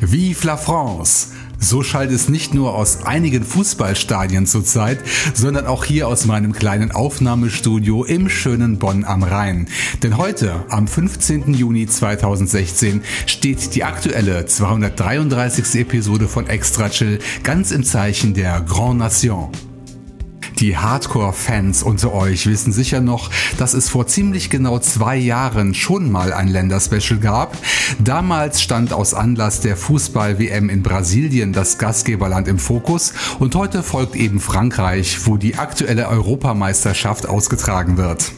Vive la France! So schallt es nicht nur aus einigen Fußballstadien zurzeit, sondern auch hier aus meinem kleinen Aufnahmestudio im schönen Bonn am Rhein. Denn heute, am 15. Juni 2016, steht die aktuelle 233. Episode von Extra Chill ganz im Zeichen der Grand Nation. Die Hardcore-Fans unter euch wissen sicher noch, dass es vor ziemlich genau zwei Jahren schon mal ein Länderspecial gab. Damals stand aus Anlass der Fußball-WM in Brasilien das Gastgeberland im Fokus und heute folgt eben Frankreich, wo die aktuelle Europameisterschaft ausgetragen wird.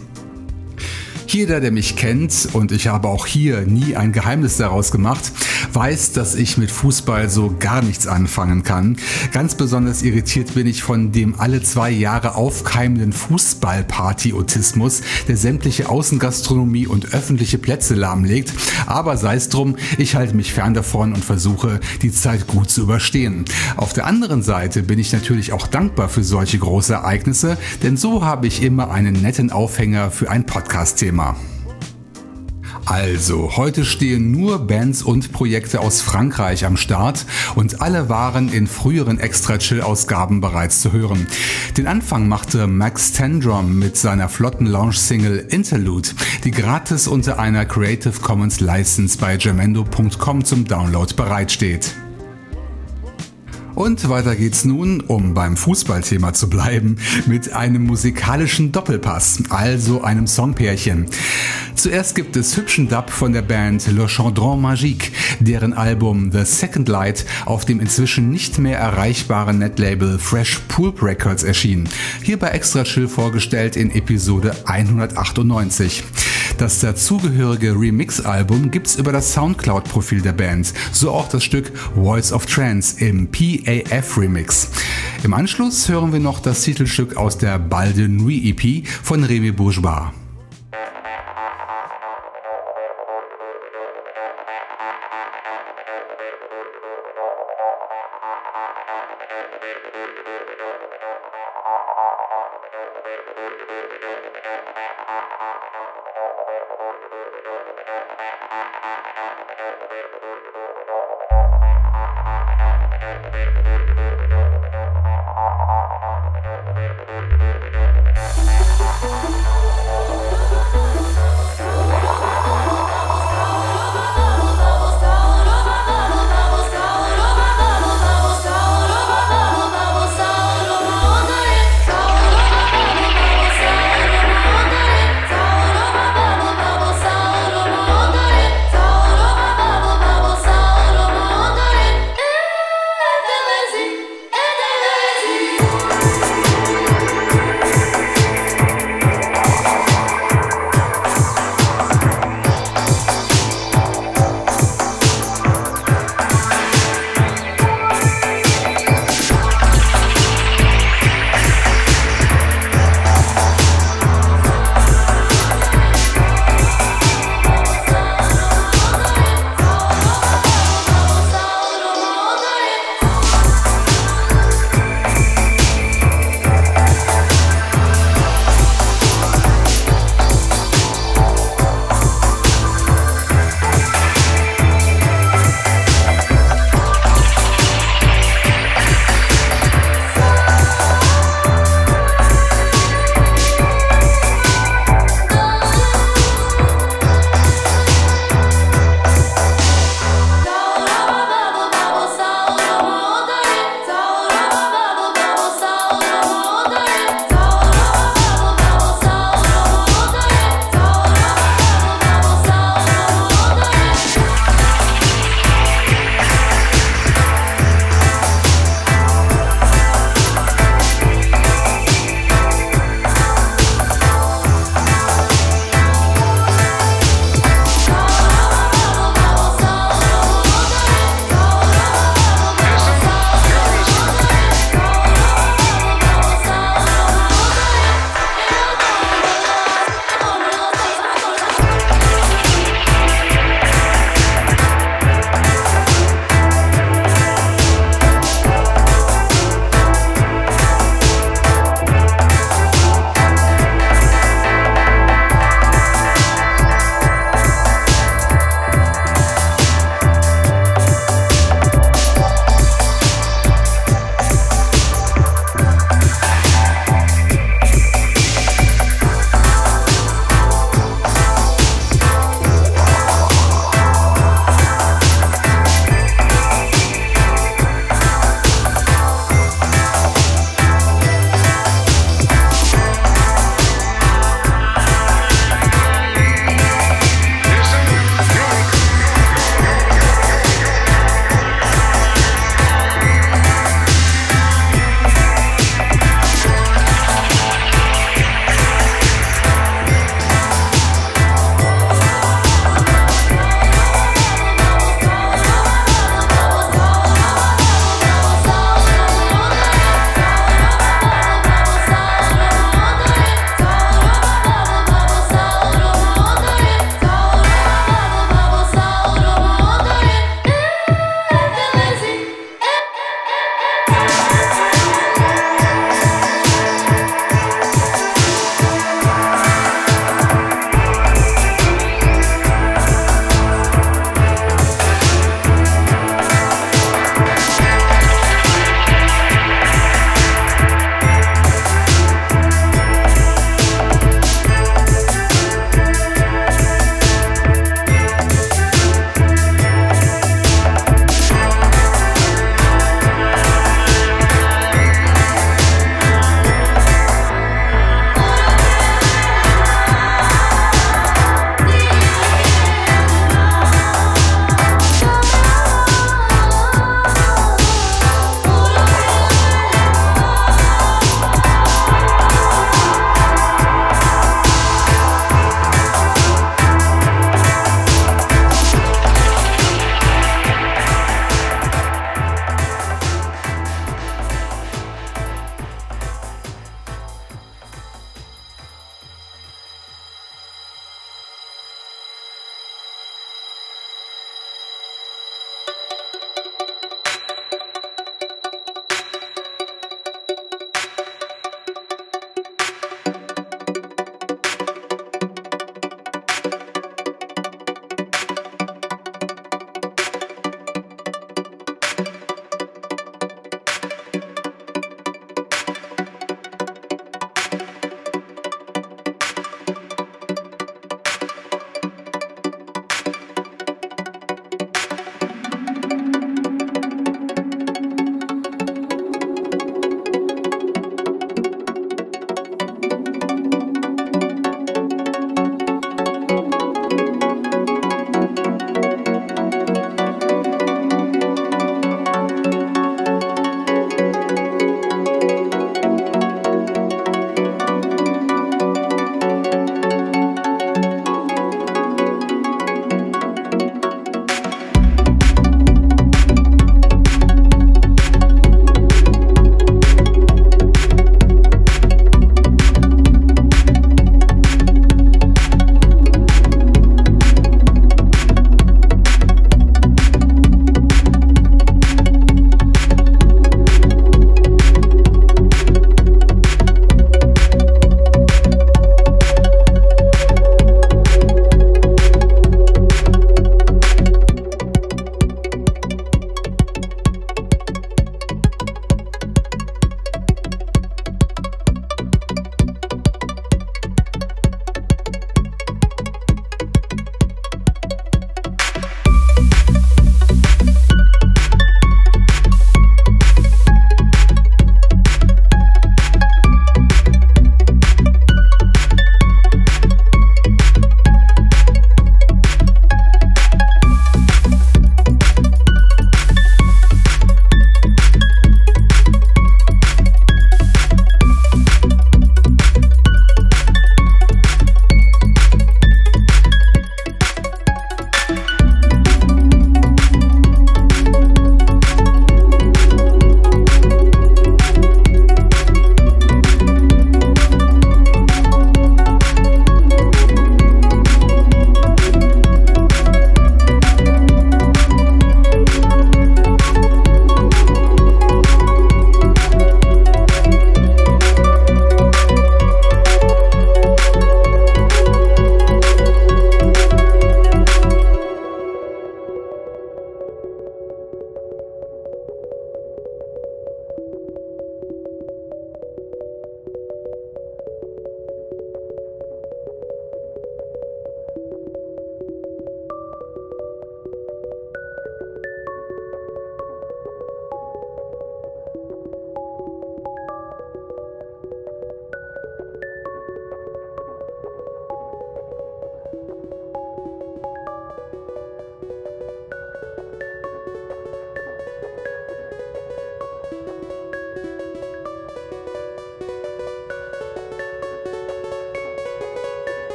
Jeder, der mich kennt, und ich habe auch hier nie ein Geheimnis daraus gemacht, weiß, dass ich mit Fußball so gar nichts anfangen kann. Ganz besonders irritiert bin ich von dem alle zwei Jahre aufkeimenden Fußballparty-Autismus, der sämtliche Außengastronomie und öffentliche Plätze lahmlegt. Aber sei es drum, ich halte mich fern davon und versuche, die Zeit gut zu überstehen. Auf der anderen Seite bin ich natürlich auch dankbar für solche große Ereignisse, denn so habe ich immer einen netten Aufhänger für ein Podcast-Thema. Thema. Also, heute stehen nur Bands und Projekte aus Frankreich am Start und alle waren in früheren Extra-Chill-Ausgaben bereits zu hören. Den Anfang machte Max Tendrum mit seiner flotten Launch-Single Interlude, die gratis unter einer Creative Commons License bei jamendo.com zum Download bereitsteht. Und weiter geht's nun, um beim Fußballthema zu bleiben, mit einem musikalischen Doppelpass, also einem Songpärchen. Zuerst gibt es hübschen Dub von der Band Le Chandron Magique, deren Album The Second Light auf dem inzwischen nicht mehr erreichbaren Netlabel Fresh Pulp Records erschien. Hier bei Extra Chill vorgestellt in Episode 198. Das dazugehörige Remix-Album gibt's über das Soundcloud-Profil der Band, so auch das Stück Voice of Trance im PAF Remix. Im Anschluss hören wir noch das Titelstück aus der Balde Nuit EP von Remy Bourgeois.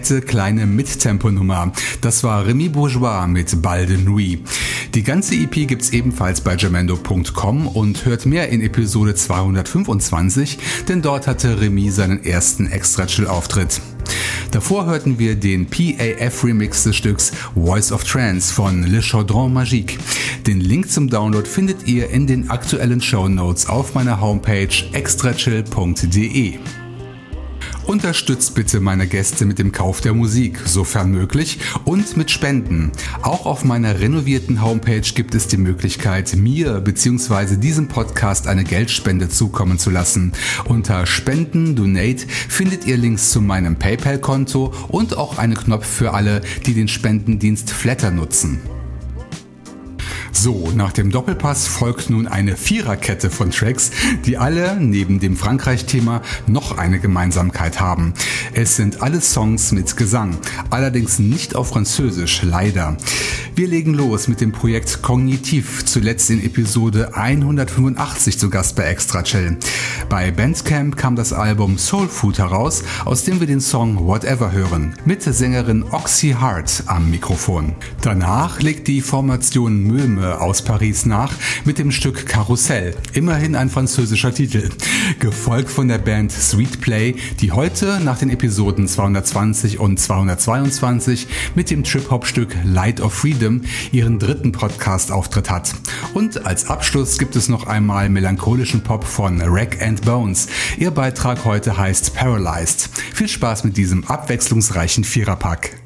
Nette kleine Mittemponummer. Das war Remy Bourgeois mit Balde Nuit. Die ganze EP gibt's ebenfalls bei jamendo.com und hört mehr in Episode 225, denn dort hatte Remy seinen ersten Extra-Chill-Auftritt. Davor hörten wir den PAF-Remix des Stücks Voice of Trance von Le Chaudron Magique. Den Link zum Download findet ihr in den aktuellen Show Notes auf meiner Homepage extrachill.de. Unterstützt bitte meine Gäste mit dem Kauf der Musik, sofern möglich, und mit Spenden. Auch auf meiner renovierten Homepage gibt es die Möglichkeit, mir bzw. diesem Podcast eine Geldspende zukommen zu lassen. Unter Spenden, Donate findet ihr Links zu meinem PayPal-Konto und auch einen Knopf für alle, die den Spendendienst Flatter nutzen. So, nach dem Doppelpass folgt nun eine Viererkette von Tracks, die alle neben dem Frankreich-Thema noch eine Gemeinsamkeit haben. Es sind alle Songs mit Gesang, allerdings nicht auf Französisch, leider. Wir legen los mit dem Projekt Kognitiv, zuletzt in Episode 185 zu Gast bei Extra Chill. Bei Bandcamp kam das Album Soul Food heraus, aus dem wir den Song Whatever hören, mit Sängerin Oxy Hart am Mikrofon. Danach legt die Formation Möhme aus Paris nach mit dem Stück Karussell, immerhin ein französischer Titel, gefolgt von der Band Sweet Play, die heute nach den Episoden 220 und 222 mit dem Trip-Hop-Stück Light of Freedom Freedom ihren dritten Podcast-Auftritt hat. Und als Abschluss gibt es noch einmal melancholischen Pop von Rack and Bones. Ihr Beitrag heute heißt Paralyzed. Viel Spaß mit diesem abwechslungsreichen Viererpack.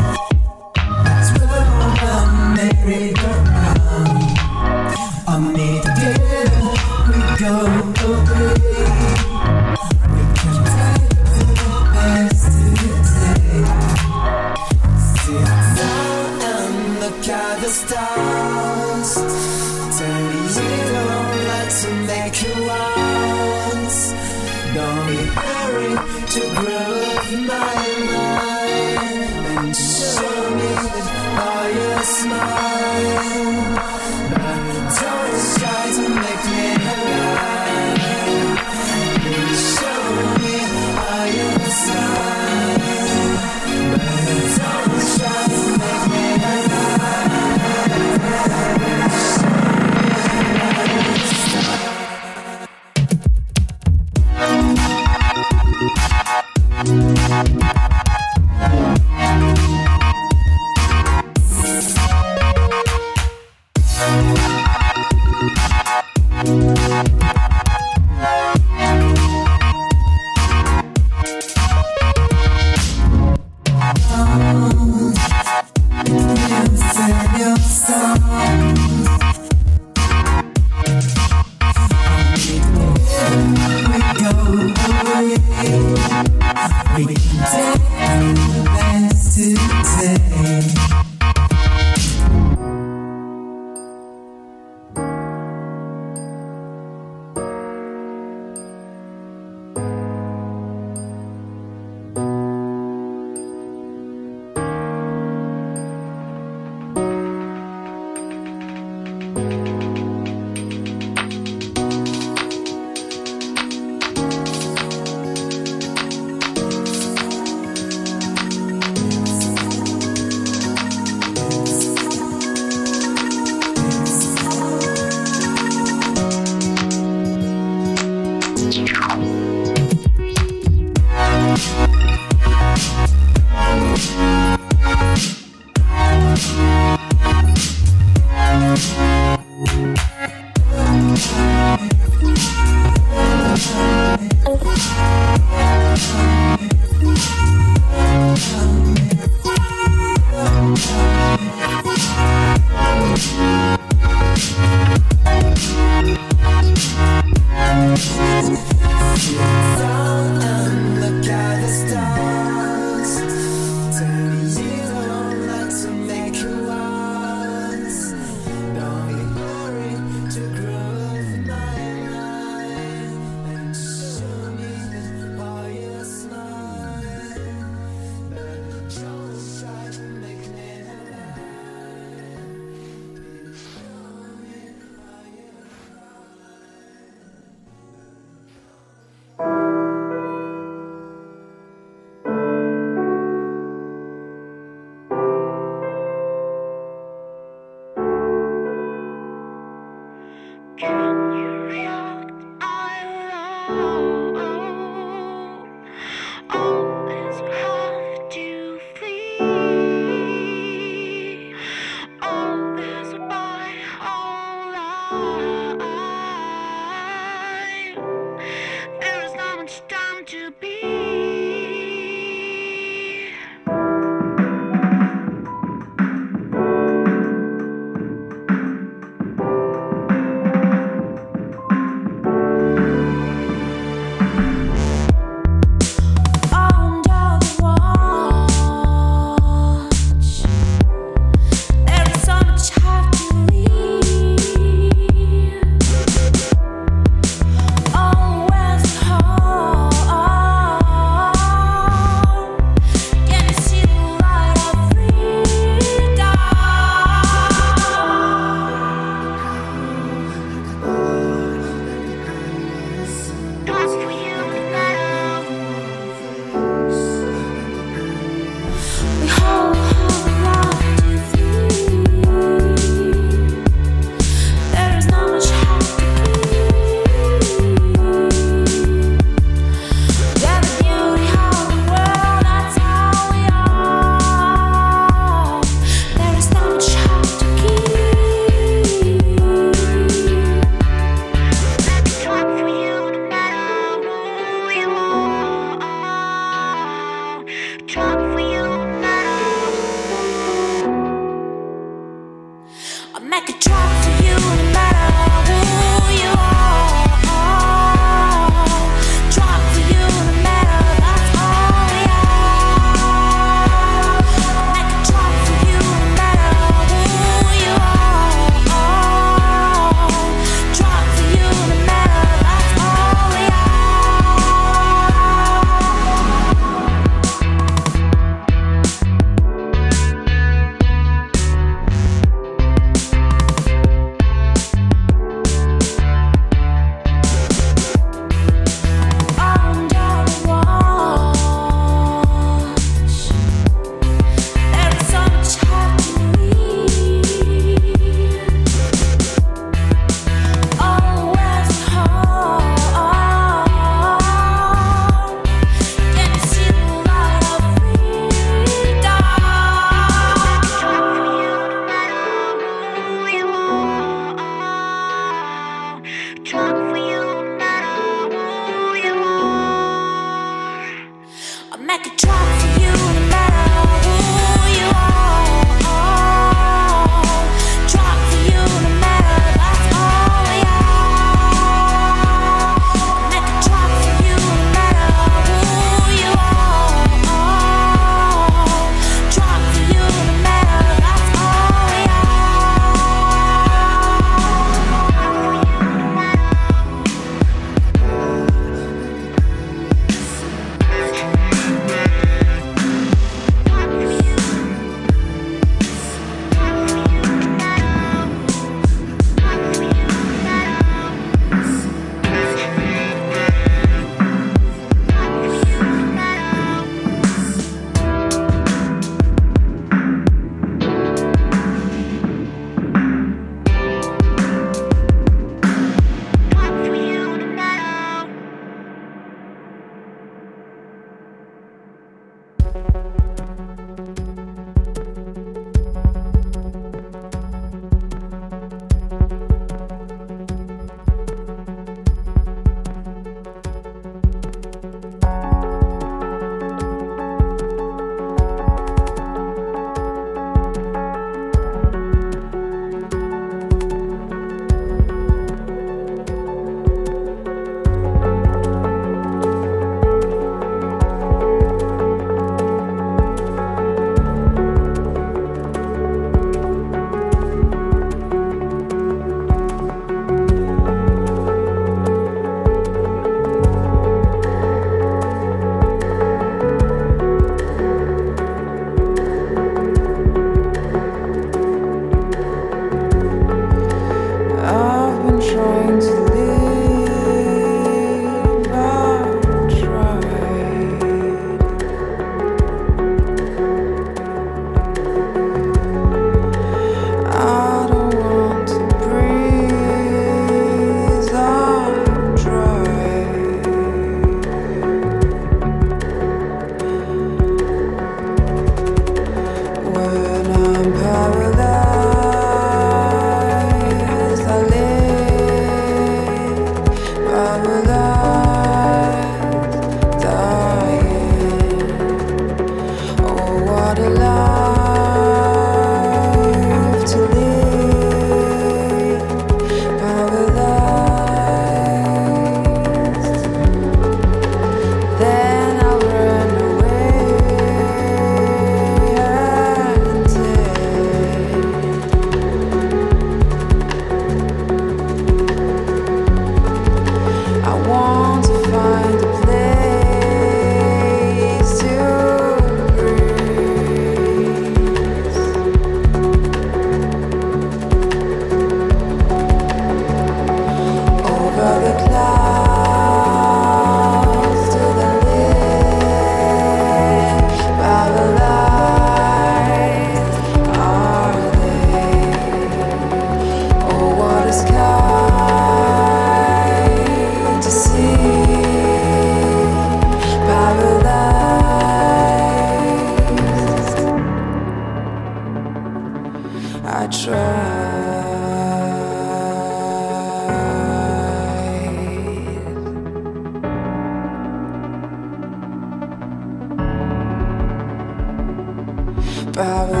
Paralyzed.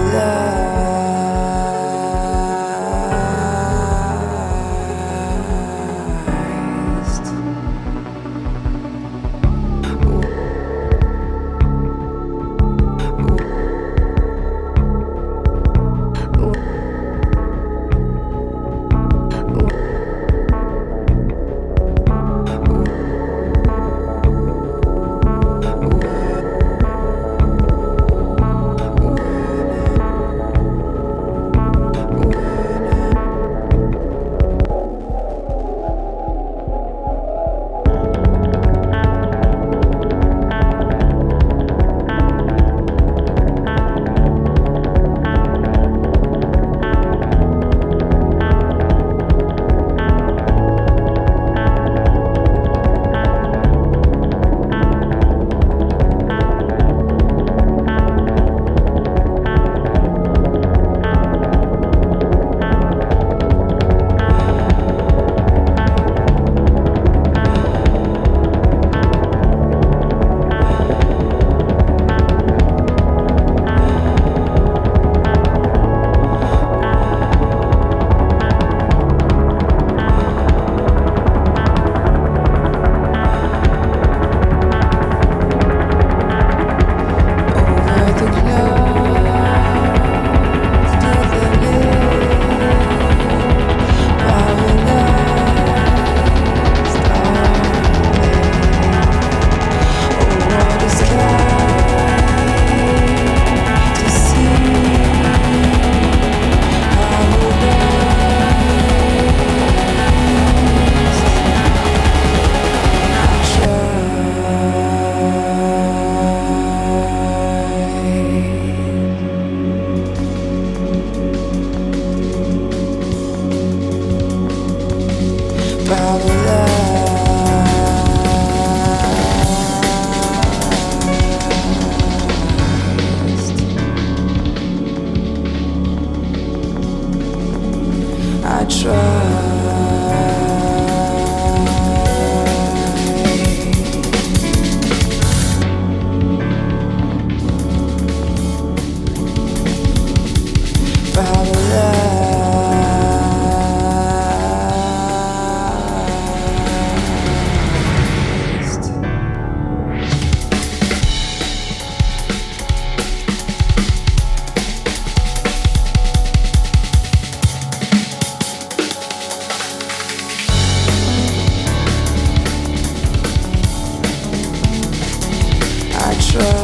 sure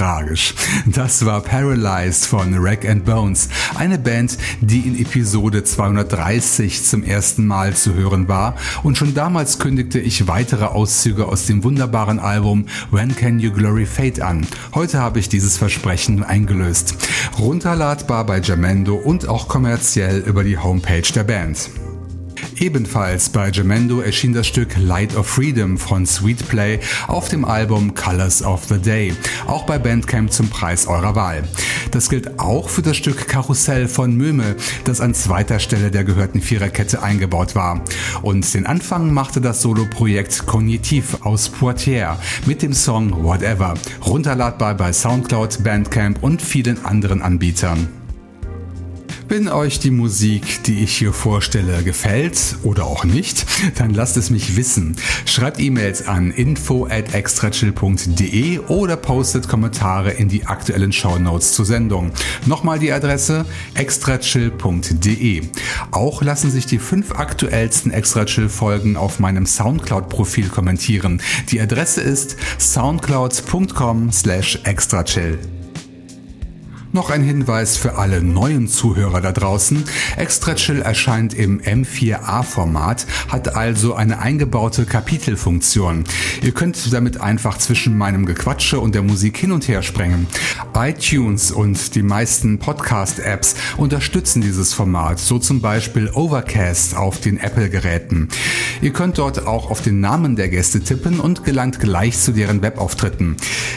tragisch. Das war Paralyzed von Rack and Bones, eine Band, die in Episode 230 zum ersten Mal zu hören war und schon damals kündigte ich weitere Auszüge aus dem wunderbaren Album When Can You Glory Fate an. Heute habe ich dieses Versprechen eingelöst. Runterladbar bei Jamendo und auch kommerziell über die Homepage der Band. Ebenfalls bei Jamendo erschien das Stück Light of Freedom von Sweetplay auf dem Album Colors of the Day, auch bei Bandcamp zum Preis eurer Wahl. Das gilt auch für das Stück Karussell von Möhme, das an zweiter Stelle der gehörten Viererkette eingebaut war. Und den Anfang machte das Soloprojekt Cognitiv aus Poitiers mit dem Song Whatever, runterladbar bei Soundcloud, Bandcamp und vielen anderen Anbietern. Wenn euch die Musik, die ich hier vorstelle, gefällt oder auch nicht, dann lasst es mich wissen. Schreibt E-Mails an info at extrachill.de oder postet Kommentare in die aktuellen Shownotes zur Sendung. Nochmal die Adresse extrachill.de. Auch lassen sich die fünf aktuellsten Extrachill-Folgen auf meinem Soundcloud-Profil kommentieren. Die Adresse ist soundcloud.com slash extrachill. Noch ein Hinweis für alle neuen Zuhörer da draußen. Extra Chill erscheint im M4A-Format, hat also eine eingebaute Kapitelfunktion. Ihr könnt damit einfach zwischen meinem Gequatsche und der Musik hin und her sprengen. iTunes und die meisten Podcast-Apps unterstützen dieses Format, so zum Beispiel Overcast auf den Apple-Geräten. Ihr könnt dort auch auf den Namen der Gäste tippen und gelangt gleich zu deren Webauftritten.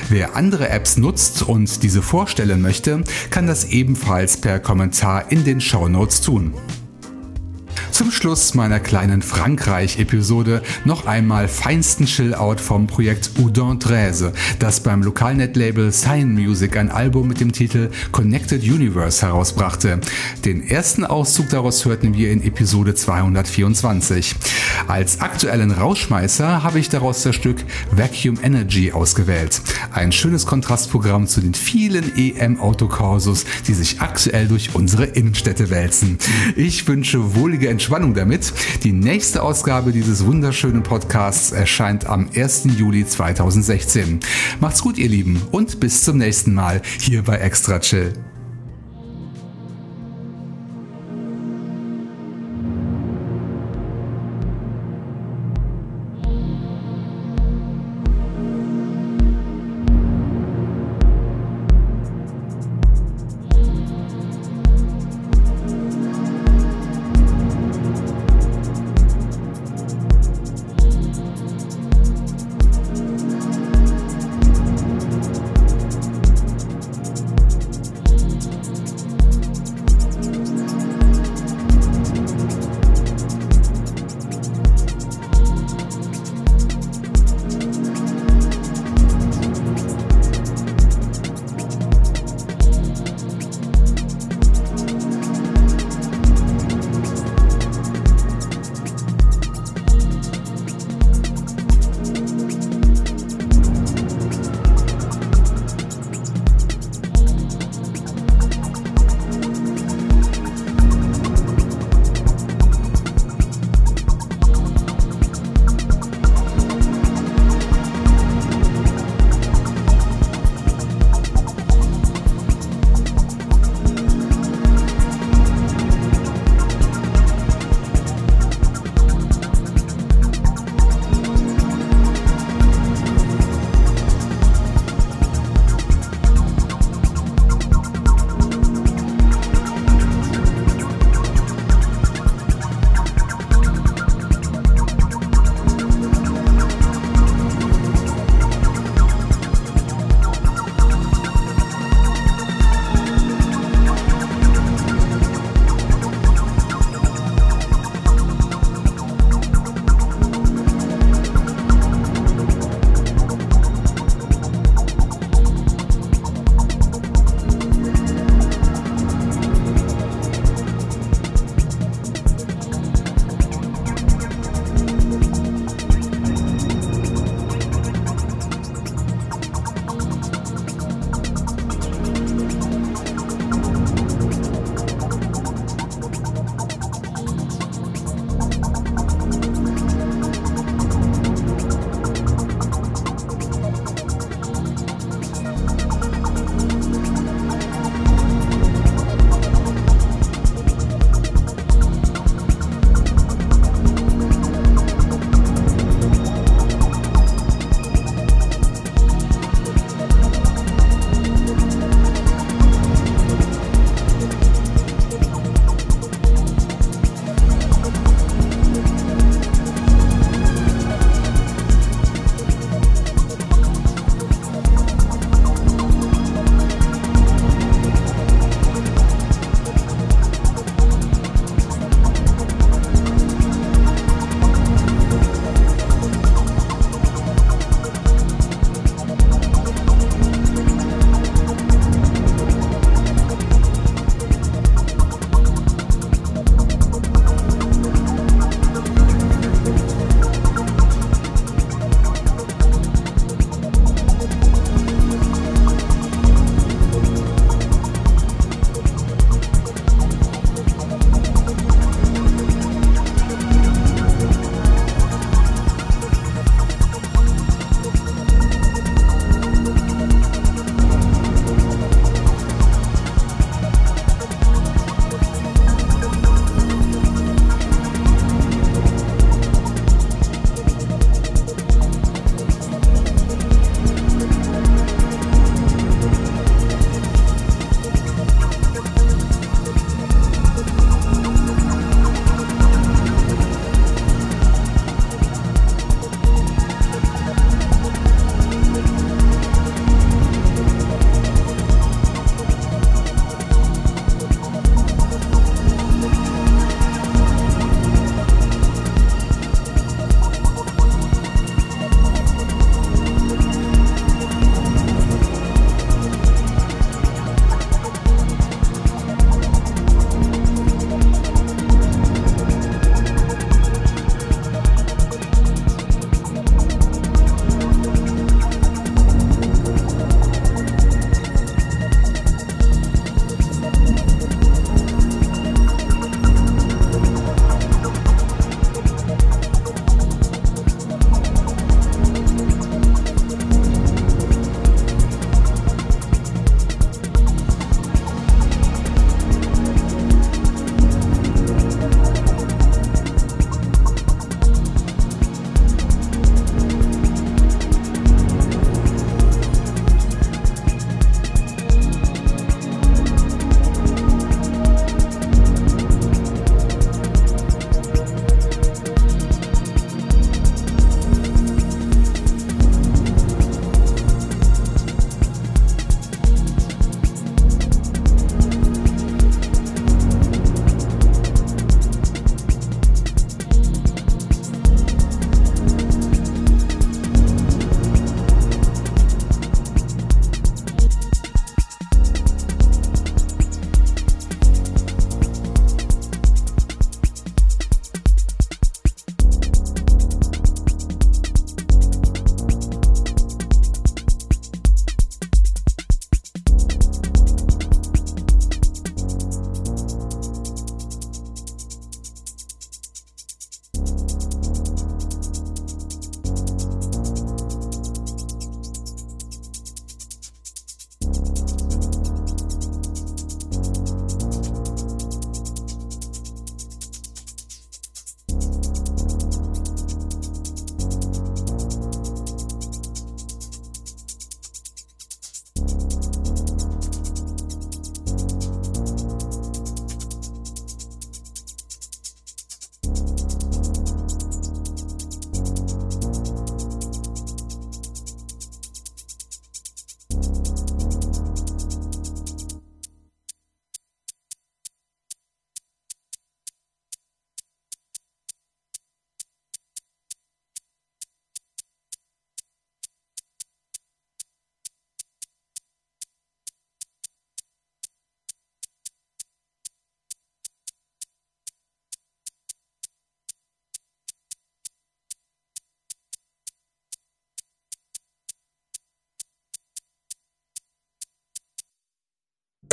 Wer andere Apps nutzt und diese vorstellen möchte, kann das ebenfalls per Kommentar in den Shownotes tun. Zum Schluss meiner kleinen Frankreich-Episode noch einmal feinsten Chill-Out vom Projekt Udon 13, das beim Lokalnet-Label Sign Music ein Album mit dem Titel Connected Universe herausbrachte. Den ersten Auszug daraus hörten wir in Episode 224. Als aktuellen Rausschmeißer habe ich daraus das Stück Vacuum Energy ausgewählt. Ein schönes Kontrastprogramm zu den vielen EM-Autokorsos, die sich aktuell durch unsere Innenstädte wälzen. Ich wünsche wohlige Entspannung damit. Die nächste Ausgabe dieses wunderschönen Podcasts erscheint am 1. Juli 2016. Macht's gut, ihr Lieben, und bis zum nächsten Mal hier bei Extra Chill.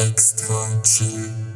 Extra chill.